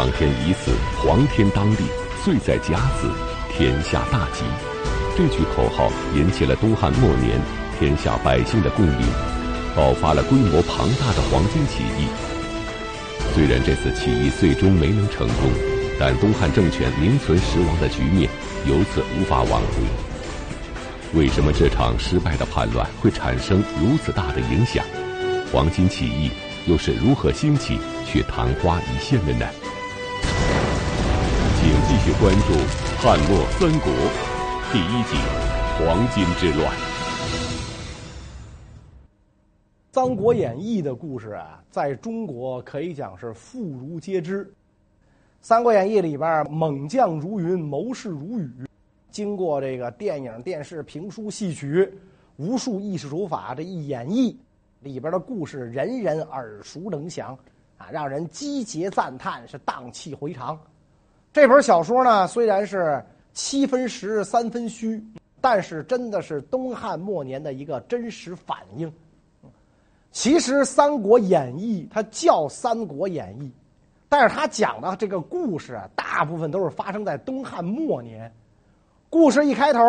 苍天已死，皇天当立，岁在甲子，天下大吉。这句口号引起了东汉末年天下百姓的共鸣，爆发了规模庞大的黄巾起义。虽然这次起义最终没能成功，但东汉政权名存实亡的局面由此无法挽回。为什么这场失败的叛乱会产生如此大的影响？黄巾起义又是如何兴起却昙花一现的呢？继续关注《汉末三国》第一集《黄巾之乱》。《三国演义》的故事啊，在中国可以讲是妇孺皆知。《三国演义》里边猛将如云，谋士如雨，经过这个电影、电视、评书、戏曲无数艺术手法这一演绎，里边的故事人人耳熟能详啊，让人击节赞叹，是荡气回肠。这本小说呢，虽然是。七分实，三分虚，但是真的是东汉末年的一个真实反应。其实《三国演义》它叫《三国演义》，但是它讲的这个故事啊，大部分都是发生在东汉末年。故事一开头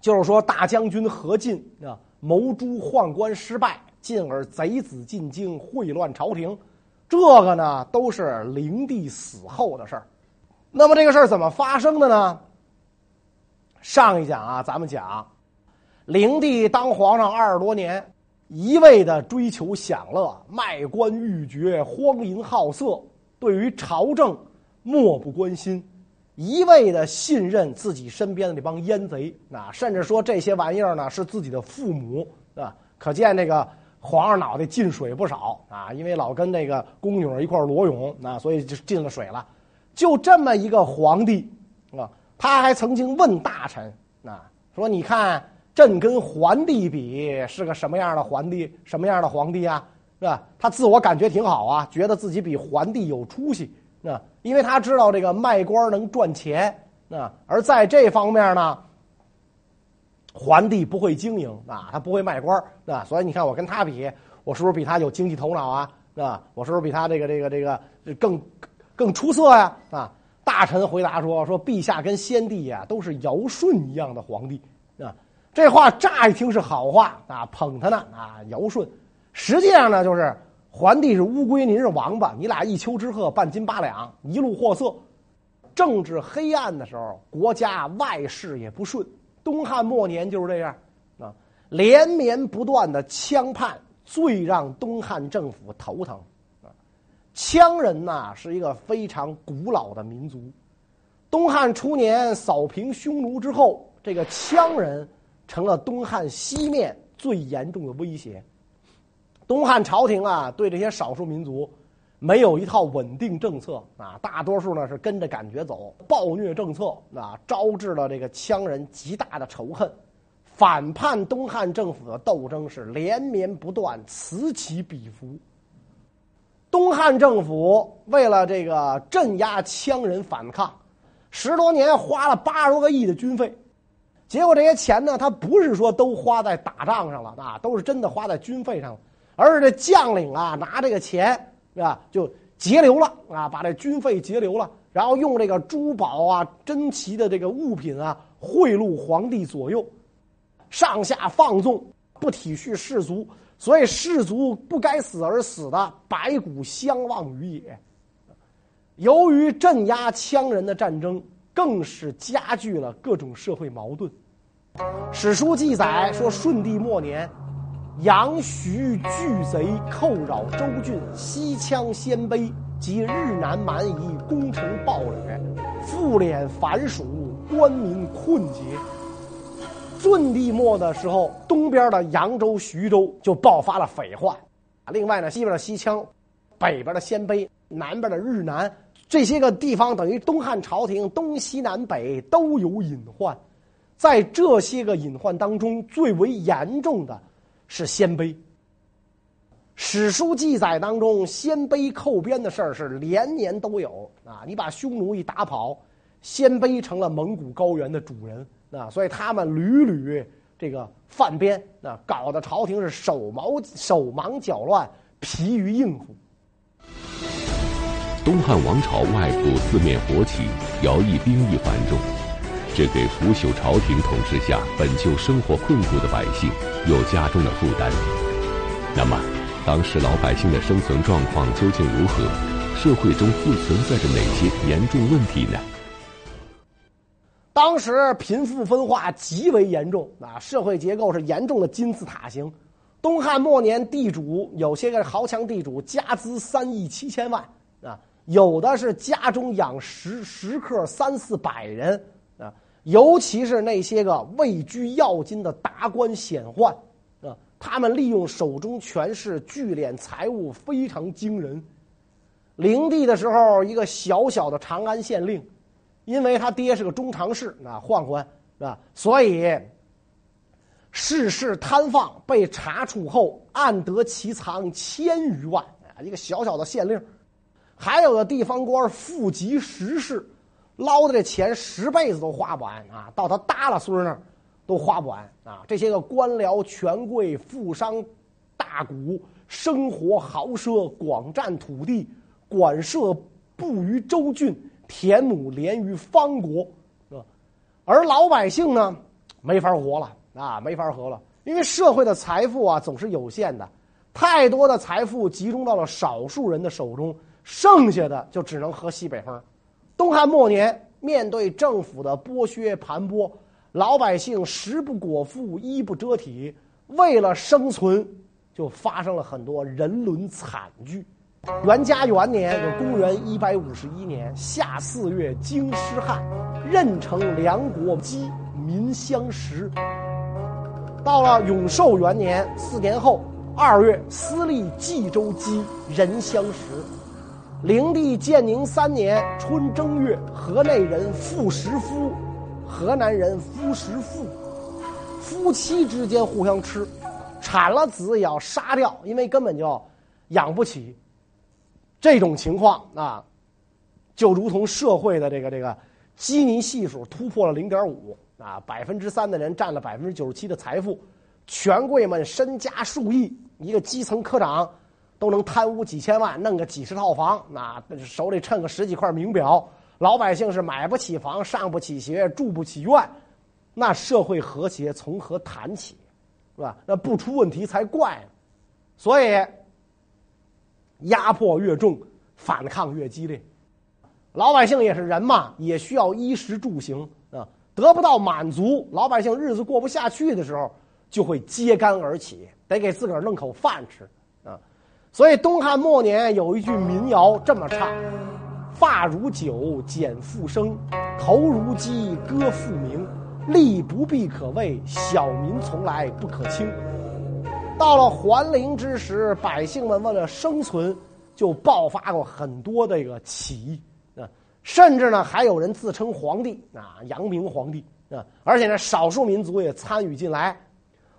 就是说大将军何进啊谋诛宦官失败，进而贼子进京秽乱朝廷。这个呢，都是灵帝死后的事儿。那么这个事儿怎么发生的呢？上一讲啊，咱们讲，灵帝当皇上二十多年，一味的追求享乐，卖官鬻爵，荒淫好色，对于朝政漠不关心，一味的信任自己身边的那帮阉贼啊，甚至说这些玩意儿呢是自己的父母啊，可见这个皇上脑袋进水不少啊，因为老跟那个宫女一块裸泳啊，所以就进了水了。就这么一个皇帝啊，他还曾经问大臣啊，说：“你看朕跟桓帝比是个什么样的皇帝？什么样的皇帝啊？是吧？”他自我感觉挺好啊，觉得自己比桓帝有出息啊，因为他知道这个卖官能赚钱啊，而在这方面呢，桓帝不会经营啊，他不会卖官啊，所以你看我跟他比，我是不是比他有经济头脑啊？啊，我是不是比他这个这个这个更？更出色呀！啊，大臣回答说：“说陛下跟先帝呀都是尧舜一样的皇帝啊。”这话乍一听是好话啊，捧他呢啊，尧舜。实际上呢，就是桓帝是乌龟，您是王八，你俩一丘之貉，半斤八两，一路货色。政治黑暗的时候，国家外事也不顺。东汉末年就是这样啊，连绵不断的羌叛，最让东汉政府头疼。啊羌人呐是一个非常古老的民族。东汉初年扫平匈奴之后，这个羌人成了东汉西面最严重的威胁。东汉朝廷啊，对这些少数民族没有一套稳定政策啊，大多数呢是跟着感觉走，暴虐政策啊，招致了这个羌人极大的仇恨。反叛东汉政府的斗争是连绵不断，此起彼伏。东汉政府为了这个镇压羌人反抗，十多年花了八十多个亿的军费，结果这些钱呢，他不是说都花在打仗上了啊，都是真的花在军费上了，而是这将领啊拿这个钱是吧，就节流了啊，把这军费节流了，然后用这个珠宝啊、珍奇的这个物品啊贿赂皇帝左右，上下放纵，不体恤士卒。所以士卒不该死而死的，白骨相忘于野。由于镇压羌人的战争，更是加剧了各种社会矛盾。史书记载说，顺帝末年，杨徐拒贼寇扰州郡，西羌鲜卑及日南蛮夷攻城暴掠，复敛藩属，官民困竭。顺帝末的时候，东边的扬州、徐州就爆发了匪患。另外呢，西边的西羌，北边的鲜卑，南边的日南，这些个地方等于东汉朝廷东西南北都有隐患。在这些个隐患当中，最为严重的是鲜卑。史书记载当中，鲜卑寇边的事儿是连年都有啊！你把匈奴一打跑，鲜卑成了蒙古高原的主人。啊，所以他们屡屡这个犯边，啊，搞得朝廷是手忙手忙脚乱，疲于应付。东汉王朝外部四面火起，徭役兵役繁重，这给腐朽朝廷统治下本就生活困苦的百姓又加重了负担。那么，当时老百姓的生存状况究竟如何？社会中又存在着哪些严重问题呢？当时贫富分化极为严重啊，社会结构是严重的金字塔形。东汉末年，地主有些个豪强地主家资三亿七千万啊，有的是家中养食食客三四百人，尤其是那些个位居要津的达官显宦啊，他们利用手中权势聚敛财物非常惊人。灵帝的时候，一个小小的长安县令，因为他爹是个中常侍啊，宦官啊，所以事事贪放，被查处后，暗得其藏千余万啊！一个小小的县令，还有的地方官富极十世，捞的这钱十辈子都花不完啊！到他耷拉孙那儿都花不完啊！这些个官僚、权贵、富商、大贾，生活豪奢，广占土地。管社布于州郡，田亩连于方国，而老百姓呢，没法活了啊，没法活了，因为社会的财富啊总是有限的，太多的财富集中到了少数人的手中，剩下的就只能喝西北风。东汉末年，面对政府的剥削盘剥，老百姓食不果腹，衣不遮体，为了生存，就发生了很多人伦惨剧。元嘉元年，就公元一百五十一年夏四月，京师旱，任城梁国饥，民相食。到了永寿元年，四年后二月，私立冀州饥，人相食。灵帝建宁三年春正月，河内人妇食夫，河南人夫食妇，夫妻之间互相吃，产了子也要杀掉，因为根本就养不起。这种情况啊，就如同社会的这个这个基尼系数突破了零点五啊，百分之三的人占了百分之九十七的财富，权贵们身家数亿，一个基层科长都能贪污几千万，弄个几十套房，那手里趁个十几块名表，老百姓是买不起房，上不起学，住不起院，那社会和谐从何谈起，是吧？那不出问题才怪呢，所以。压迫越重，反抗越激烈。老百姓也是人嘛，也需要衣食住行啊，得不到满足，老百姓日子过不下去的时候，就会揭竿而起，得给自个儿弄口饭吃。所以东汉末年有一句民谣这么唱：“发如酒，减复生；头如鸡，歌复鸣。力不必可畏，小民从来不可轻。”到了桓灵之时，百姓们为了生存，就爆发过很多这个起义啊，甚至呢还有人自称皇帝啊，阳明皇帝啊，而且呢少数民族也参与进来，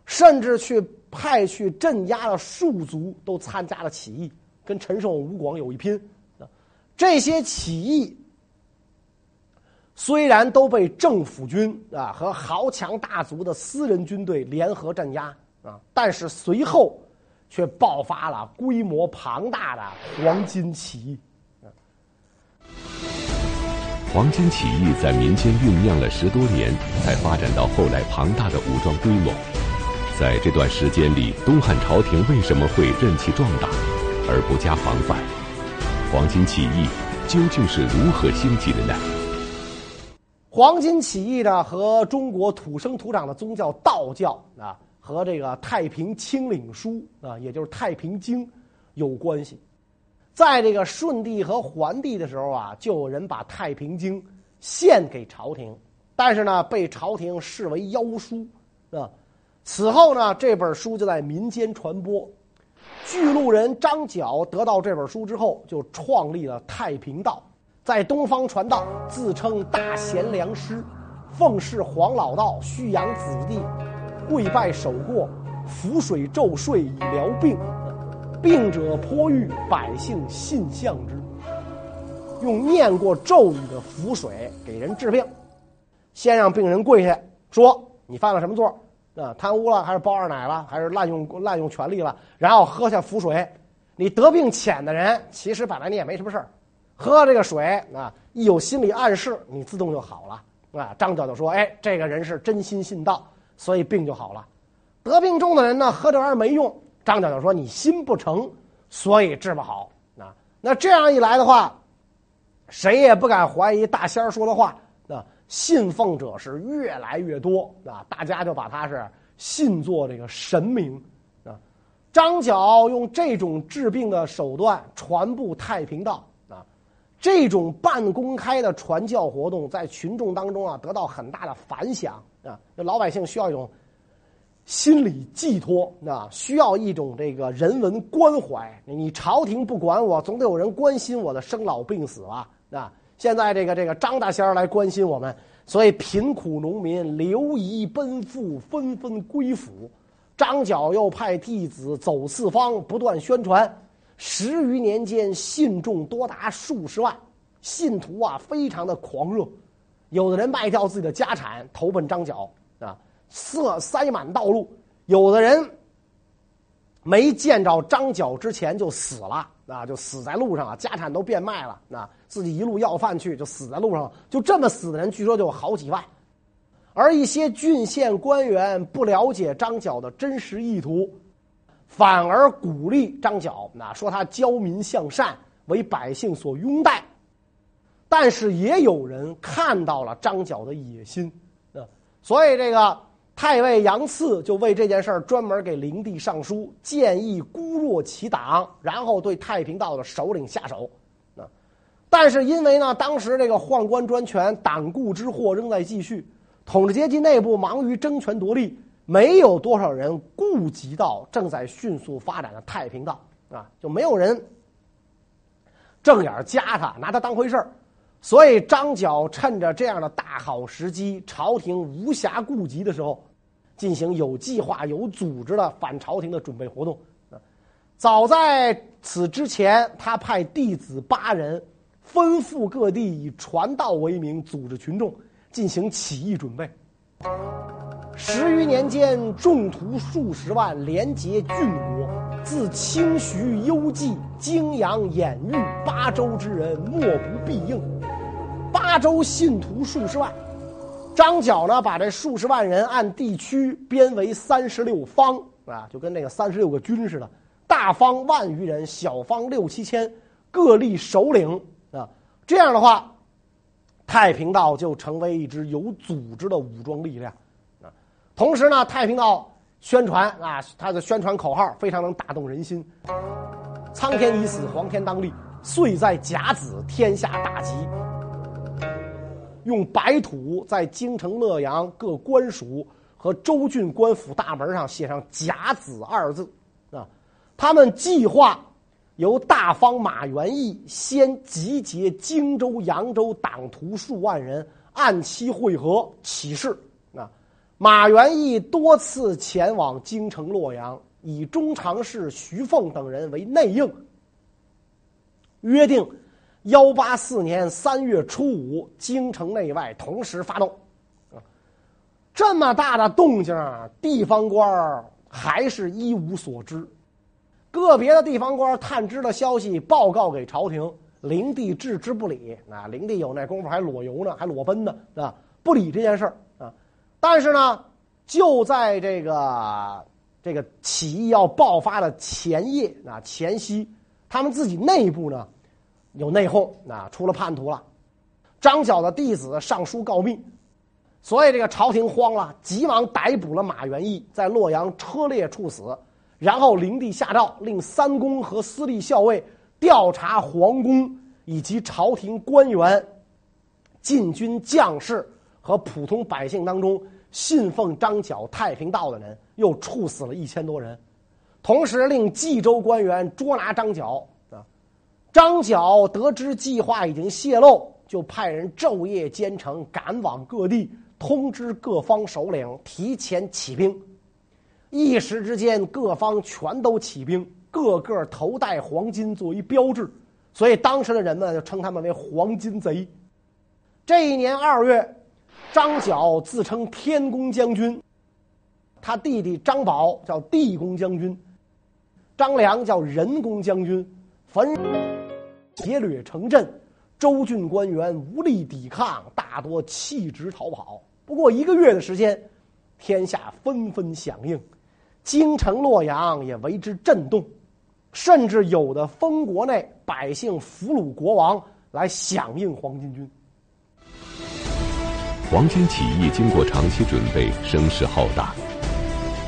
甚至去派去镇压了庶族都参加了起义，跟陈胜吴广有一拼啊。这些起义虽然都被政府军啊和豪强大族的私人军队联合镇压。啊！但是随后却爆发了规模庞大的黄巾起义。黄巾起义在民间酝酿了十多年，才发展到后来庞大的武装规模。在这段时间里，东汉朝廷为什么会任其壮大而不加防范？黄巾起义究竟是如何兴起的呢？黄巾起义呢，和中国土生土长的宗教道教啊。和这个《太平清领书》啊，也就是《太平经》有关系。在这个顺帝和桓帝的时候啊，就有人把《太平经》献给朝廷，但是呢，被朝廷视为妖书啊。此后呢，这本书就在民间传播。巨鹿人张角得到这本书之后，就创立了太平道，在东方传道，自称大贤良师，奉事黄老道，蓄养子弟。跪拜守过，符水咒税以疗病，病者颇愈，百姓信向之。用念过咒语的符水给人治病，先让病人跪下，说你犯了什么错？啊，贪污了，还是包二奶了，还是滥用滥用权力了？然后喝下符水。你得病浅的人，其实本来你也没什么事儿，喝这个水啊，一有心理暗示，你自动就好了啊。张角就说：“哎，这个人是真心信道，所以病就好了。”得病重的人呢，喝这玩意儿没用。张角就说：“你心不诚，所以治不好。”啊，那这样一来的话，谁也不敢怀疑大仙儿说的话。信奉者是越来越多啊，大家就把他是信作这个神明啊。张角用这种治病的手段传布太平道啊。这种半公开的传教活动，在群众当中啊，得到很大的反响啊。那老百姓需要一种心理寄托啊，需要一种这个人文关怀。你朝廷不管我，总得有人关心我的生老病死吧？啊，现在这个这个张大仙儿来关心我们，所以贫苦农民流离奔赴，纷纷归府。张角又派弟子走四方，不断宣传。十余年间，信众多达数十万，信徒啊非常的狂热，有的人卖掉自己的家产投奔张角啊，塞塞满道路；有的人没见着张角之前就死了啊，就死在路上啊，家产都变卖了啊，自己一路要饭去就死在路上，就这么死的人，据说就有好几万。而一些郡县官员不了解张角的真实意图。反而鼓励张角，那说他教民向善，为百姓所拥戴。但是也有人看到了张角的野心，啊，所以这个太尉杨赐就为这件事儿专门给灵帝上书，建议孤弱其党，然后对太平道的首领下手。啊，但是因为呢，当时这个宦官专权、党锢之祸仍在继续，统治阶级内部忙于争权夺利。没有多少人顾及到正在迅速发展的太平道啊，就没有人正眼夹他，拿他当回事儿。所以张角趁着这样的大好时机，朝廷无暇顾及的时候，进行有计划、有组织的反朝廷的准备活动。啊，早在此之前，他派弟子八人，分赴各地，以传道为名，组织群众进行起义准备。十余年间，众徒数十万，连结郡国，自清徐、幽蓟、泾阳、兖豫八州之人，莫不必应。八州信徒数十万，张角呢，把这数十万人按地区编为三十六方啊，就跟那个三十六个军似的，大方万余人，小方六七千，各立首领啊。这样的话，太平道就成为一支有组织的武装力量啊。同时呢，太平道宣传啊，他的宣传口号非常能打动人心。苍天已死，黄天当立，岁在甲子，天下大吉。用白土在京城、洛阳各官署和州郡官府大门上写上“甲子”二字啊。他们计划由大方马元义先集结荆州、扬州党徒数万人，按期会合起事。啊马元义多次前往京城洛阳，以中常侍徐凤等人为内应，约定幺八四年三月初五，京城内外同时发动。啊，这么大的动静，地方官还是一无所知。个别的地方官探知了消息，报告给朝廷，灵帝置之不理。啊，灵帝有那功夫还裸游呢，还裸奔呢，啊，不理这件事儿。但是呢，就在这个这个起义要爆发的前夜啊，前夕，他们自己内部呢有内讧啊，出了叛徒了。张角的弟子上书告密，所以这个朝廷慌了，急忙逮捕了马元义，在洛阳车裂处死。然后灵帝下诏，令三公和司隶校尉调查皇宫以及朝廷官员、禁军将士。和普通百姓当中信奉张角太平道的人，又处死了一千多人，同时令冀州官员捉拿张角。张角得知计划已经泄露，就派人昼夜兼程，赶往各地，通知各方首领提前起兵。一时之间，各方全都起兵，个个头戴黄金作为标志，所以当时的人们就称他们为黄金贼。这一年二月。张角自称天公将军，他弟弟张宝叫地公将军，张良叫人公将军，焚劫掠城镇，州郡官员无力抵抗，大多弃职逃跑。不过一个月的时间，天下纷纷响应，京城洛阳也为之震动，甚至有的封国内百姓俘虏国王来响应黄巾军。黄巾起义经过长期准备，声势浩大。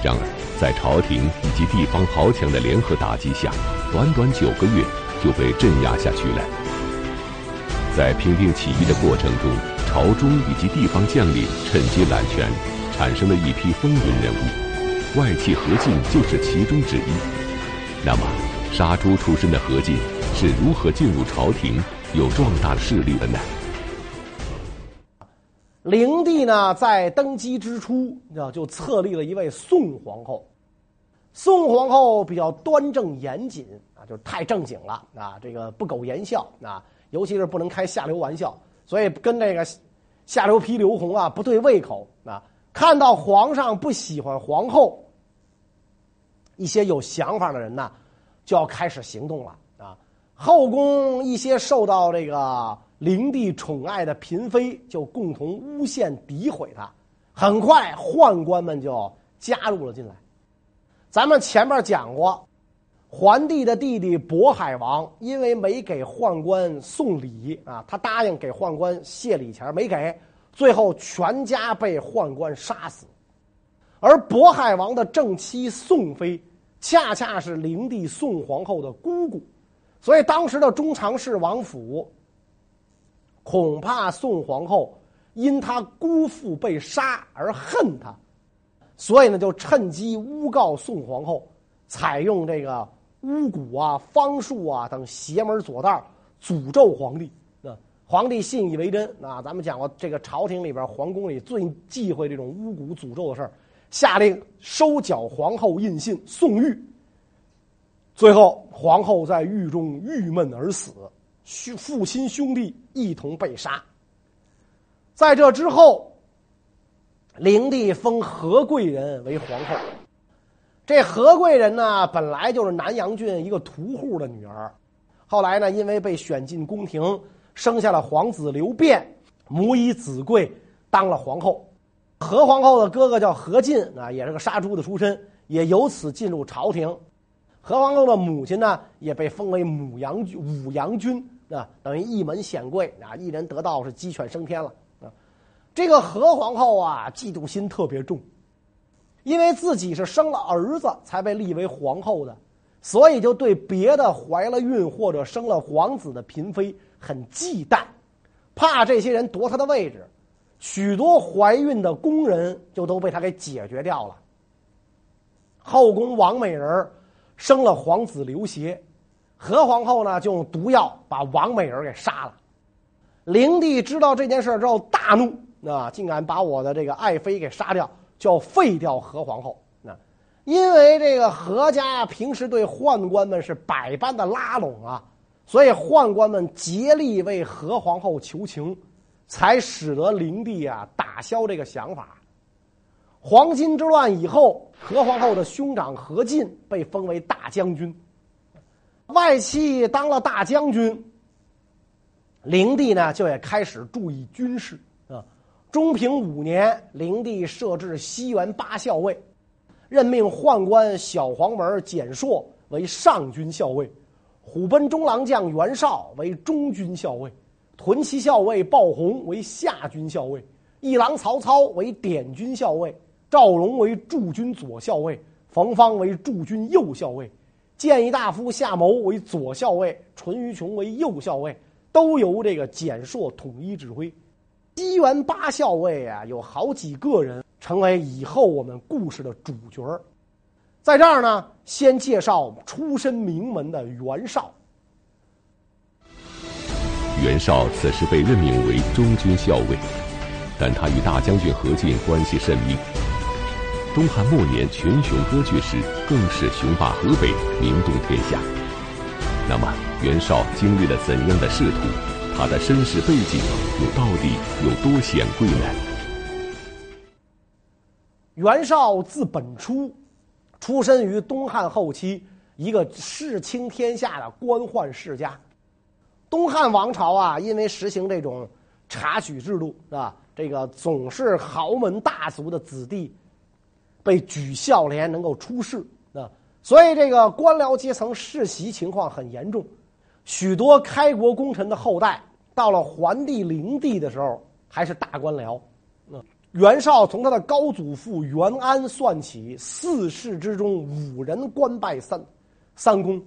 然而，在朝廷以及地方豪强的联合打击下，短短九个月就被镇压下去了。在平定起义的过程中，朝中以及地方将领趁机揽权，产生了一批风云人物。外戚何进就是其中之一。那么，杀猪出身的何进是如何进入朝廷，有壮大势力的呢？灵帝呢，在登基之初，就册立了一位宋皇后。宋皇后比较端正严谨啊，就是太正经了啊，这个不苟言笑啊，尤其是不能开下流玩笑，所以跟那个下流批刘宏啊不对胃口啊。看到皇上不喜欢皇后，一些有想法的人呢，就要开始行动了啊。后宫一些受到这个。灵帝宠爱的嫔妃就共同诬陷诋毁他，很快宦官们就加入了进来。咱们前面讲过，桓帝的弟弟渤海王因为没给宦官送礼啊，他答应给宦官谢礼钱没给，最后全家被宦官杀死。而渤海王的正妻宋妃，恰恰是灵帝宋皇后的姑姑，所以当时的中常侍王府。恐怕宋皇后因他姑父被杀而恨他，所以呢，就趁机诬告宋皇后，采用这个巫蛊啊、方术啊等邪门左道诅咒皇帝。那皇帝信以为真。啊咱们讲过，这个朝廷里边、皇宫里最忌讳这种巫蛊诅咒的事儿，下令收缴皇后印信，送狱。最后，皇后在狱中郁闷而死。兄父亲兄弟一同被杀。在这之后，灵帝封何贵人为皇后。这何贵人呢，本来就是南阳郡一个屠户的女儿，后来呢，因为被选进宫廷，生下了皇子刘辩，母以子贵当了皇后。何皇后的哥哥叫何进啊，也是个杀猪的出身，也由此进入朝廷。何皇后的母亲呢，也被封为母阳、武阳君。啊，等于一门显贵啊，一人得道是鸡犬升天了。这个何皇后啊，嫉妒心特别重，因为自己是生了儿子才被立为皇后的，所以就对别的怀了孕或者生了皇子的嫔妃很忌惮，怕这些人夺她的位置。许多怀孕的宫人就都被她给解决掉了。后宫王美人生了皇子刘协。何皇后呢，就用毒药把王美人给杀了。灵帝知道这件事之后大怒，啊，竟敢把我的这个爱妃给杀掉，就要废掉何皇后。那因为这个何家平时对宦官们是百般的拉拢啊，所以宦官们竭力为何皇后求情，才使得灵帝啊打消这个想法。黄巾之乱以后，何皇后的兄长何进被封为大将军。外戚当了大将军，灵帝呢就也开始注意军事啊。中平五年，灵帝设置西园八校尉，任命宦官小黄门简硕为上军校尉，虎贲中郎将袁绍为中军校尉，屯骑校尉鲍宏为下军校尉，议郎曹操为典军校尉，赵荣为驻军左校尉，冯方为驻军右校尉。谏议大夫夏谋为左校尉，淳于琼为右校尉，都由这个简硕统一指挥。西园八校尉啊，有好几个人成为以后我们故事的主角儿。在这儿呢，先介绍出身名门的袁绍。袁绍此时被任命为中军校尉，但他与大将军何进关系甚密。东汉末年，群雄割据时，更是雄霸河北，名动天下。那么，袁绍经历了怎样的仕途？他的身世背景又到底有多显贵呢？袁绍字本初，出身于东汉后期一个世倾天下的官宦世家。东汉王朝啊，因为实行这种察举制度啊，这个总是豪门大族的子弟被举孝廉能够出仕啊，所以这个官僚阶层世袭情况很严重。许多开国功臣的后代到了桓帝、灵帝的时候，还是大官僚。袁绍从他的高祖父袁安算起，四世之中五人官拜三三公，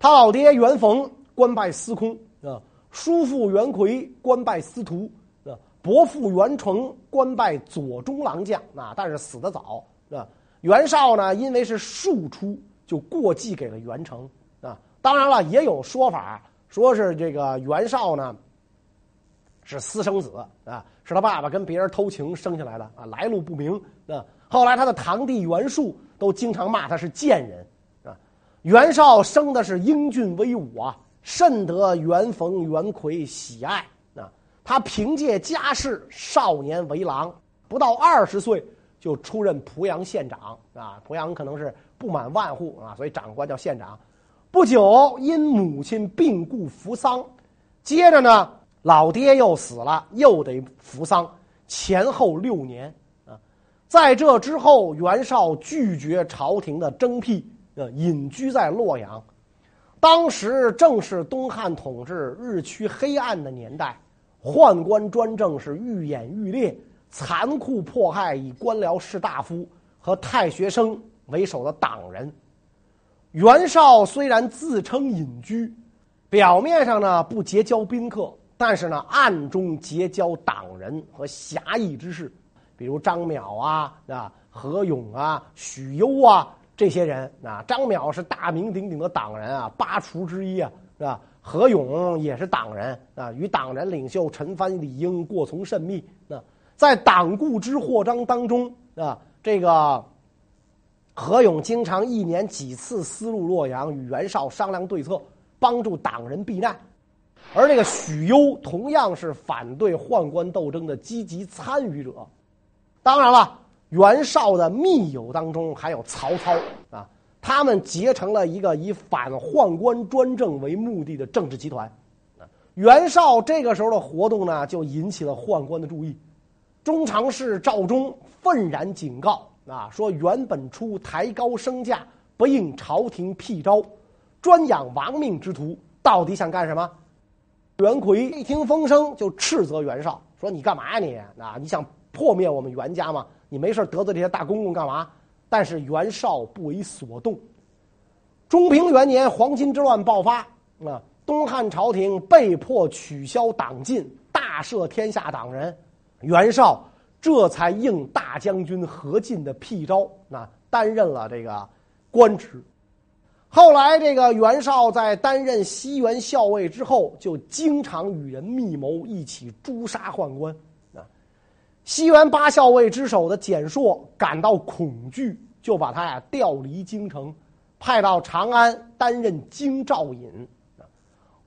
他老爹袁逢官拜司空啊，叔父袁魁官拜司徒啊，伯父袁成官拜左中郎将啊，但是死得早啊。袁绍呢，因为是庶出，就过继给了袁成啊。当然了，也有说法说是这个袁绍呢是私生子啊。是他爸爸跟别人偷情生下来的啊，来路不明啊。后来他的堂弟袁术都经常骂他是贱人啊。袁绍生的是英俊威武啊，甚得袁逢、袁魁喜爱啊。他凭借家世，少年为郎，不到二十岁就出任濮阳县长啊。濮阳可能是不满万户啊，所以长官叫县长。不久因母亲病故服丧，接着呢。老爹又死了，又得服丧，前后六年啊。在这之后，袁绍拒绝朝廷的征辟，呃，隐居在洛阳。当时正是东汉统治日趋黑暗的年代，宦官专政是愈演愈烈，残酷迫害以官僚士大夫和太学生为首的党人。袁绍虽然自称隐居，表面上呢不结交宾客。但是呢，暗中结交党人和侠义之士，比如张邈啊、啊何勇啊、许攸啊这些人啊。张邈是大名鼎鼎的党人啊，八厨之一啊，是吧？何勇也是党人啊，与党人领袖陈蕃、李应过从甚密。那在党锢之祸章当中啊，这个何勇经常一年几次私入洛阳，与袁绍商量对策，帮助党人避难。而这个许攸同样是反对宦官斗争的积极参与者。当然了，袁绍的密友当中还有曹操啊，他们结成了一个以反宦官专政为目的的政治集团。袁绍这个时候的活动呢，就引起了宦官的注意。中常侍赵忠愤然警告啊，说袁本初抬高身价，不应朝廷辟招，专养亡命之徒，到底想干什么？袁魁一听风声，就斥责袁绍说：“你干嘛呀你？啊，你想破灭我们袁家吗？你没事得罪这些大公公干嘛？”但是袁绍不为所动。中平元年，黄巾之乱爆发，啊，东汉朝廷被迫取消党禁，大赦天下党人。袁绍这才应大将军何进的辟招，那，担任了这个官职。后来，这个袁绍在担任西园校尉之后，就经常与人密谋，一起诛杀宦官。啊，西园八校尉之首的蹇硕感到恐惧，就把他呀调离京城，派到长安担任京兆尹。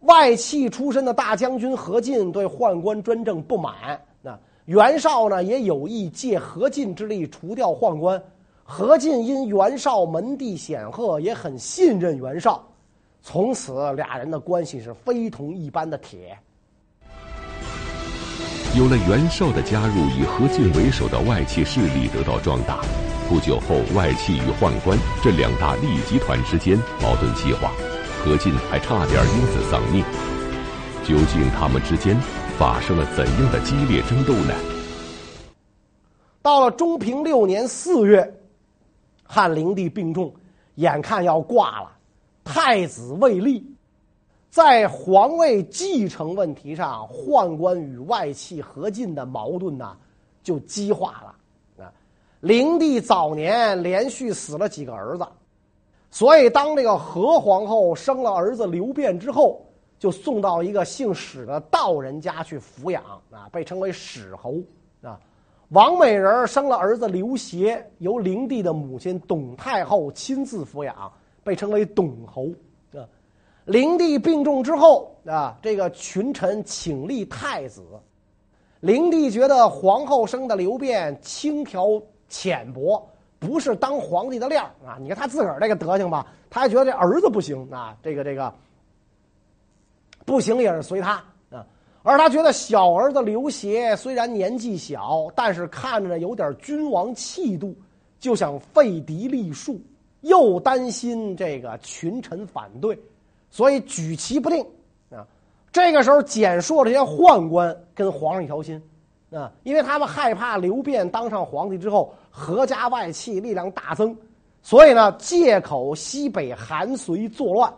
外戚出身的大将军何进对宦官专政不满，那袁绍呢也有意借何进之力除掉宦官。何进因袁绍门第显赫，也很信任袁绍，从此俩人的关系是非同一般的铁。有了袁绍的加入，以何进为首的外戚势力得到壮大。不久后，外戚与宦官这两大利益集团之间矛盾激化，何进还差点因此丧命。究竟他们之间发生了怎样的激烈争斗呢？到了中平六年四月。汉灵帝病重，眼看要挂了，太子未立，在皇位继承问题上，宦官与外戚何进的矛盾呢，就激化了。啊，灵帝早年连续死了几个儿子，所以当这个何皇后生了儿子刘辩之后，就送到一个姓史的道人家去抚养，啊，被称为史侯，啊。王美人生了儿子刘协，由灵帝的母亲董太后亲自抚养，被称为董侯。啊，灵帝病重之后啊，这个群臣请立太子。灵帝觉得皇后生的刘辩轻佻浅薄，不是当皇帝的料啊！你看他自个儿这个德行吧，他还觉得这儿子不行啊。这个这个，不行也是随他啊。而他觉得小儿子刘协虽然年纪小，但是看着有点君王气度，就想废嫡立庶，又担心这个群臣反对，所以举棋不定啊。这个时候，简硕这些宦官跟皇上一条心啊，因为他们害怕刘辩当上皇帝之后，何家外戚力量大增，所以呢，借口西北韩遂作乱，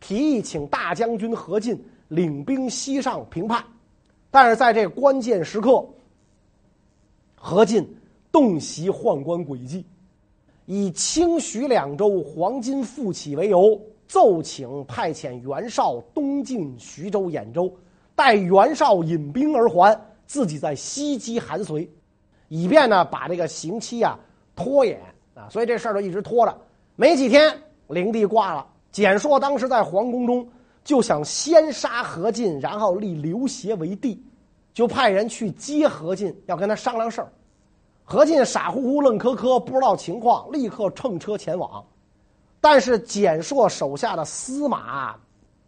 提议请大将军何进领兵西上平叛。但是在这关键时刻，何进洞悉宦官诡计，以清徐两州黄金复起为由。奏请派遣袁绍东进徐州、兖州，待袁绍引兵而还，自己再西击韩遂，以便呢把这个刑期啊拖延啊。所以这事儿就一直拖着。没几天，灵帝挂了。简硕当时在皇宫中，就想先杀何进，然后立刘协为帝，就派人去接何进，要跟他商量事儿。何进傻乎乎、愣磕磕，不知道情况，立刻乘车前往。但是简硕手下的司马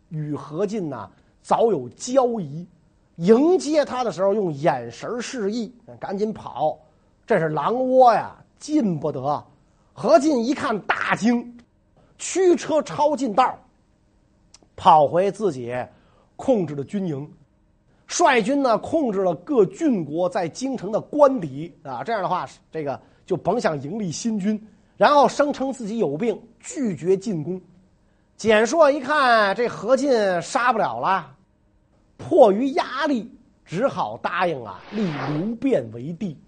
与何进呢，早有交谊，迎接他的时候用眼神示意，赶紧跑，这是狼窝呀，进不得。何进一看大惊，驱车抄近道，跑回自己控制的军营，率军呢控制了各郡国在京城的官邸啊，这样的话，这个就甭想迎立新军。然后声称自己有病，拒绝进攻。简硕一看这何进杀不了了，迫于压力，只好答应啊，立刘辩为帝。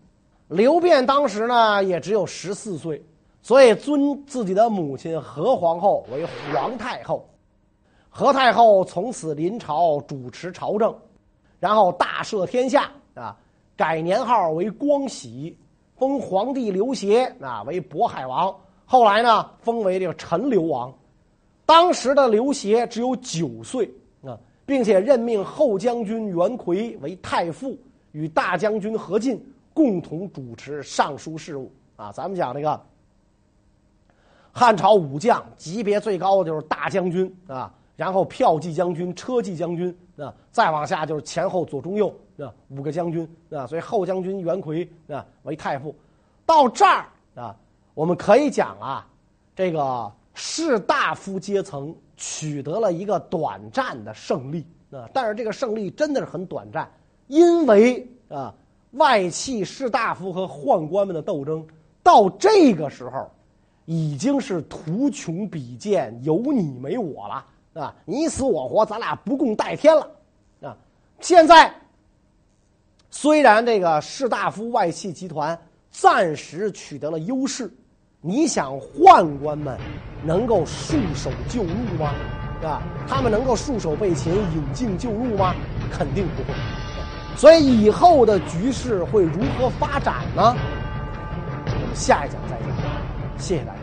刘辩当时呢也只有十四岁，所以尊自己的母亲何皇后为皇太后。何太后从此临朝主持朝政，然后大赦天下啊，改年号为光喜。封皇帝刘协啊为渤海王，后来呢封为这个陈留王。当时的刘协只有九岁啊，并且任命后将军袁奎为太傅，与大将军何进共同主持尚书事务啊。咱们讲这个汉朝武将级别最高的就是大将军啊，然后骠骑将军、车骑将军啊，再往下就是前后左中右。啊，五个将军啊，所以后将军袁奎啊为太傅。到这儿啊，我们可以讲啊，这个士大夫阶层取得了一个短暂的胜利啊，但是这个胜利真的是很短暂，因为啊，外戚士大夫和宦官们的斗争到这个时候已经是图穷匕见，有你没我了啊，你死我活，咱俩不共戴天了啊，现在。虽然这个士大夫外戚集团暂时取得了优势，你想宦官们能够束手就戮吗？啊，他们能够束手被擒、引颈就戮吗？肯定不会。所以以后的局势会如何发展呢？我们下一讲再。谢谢大家。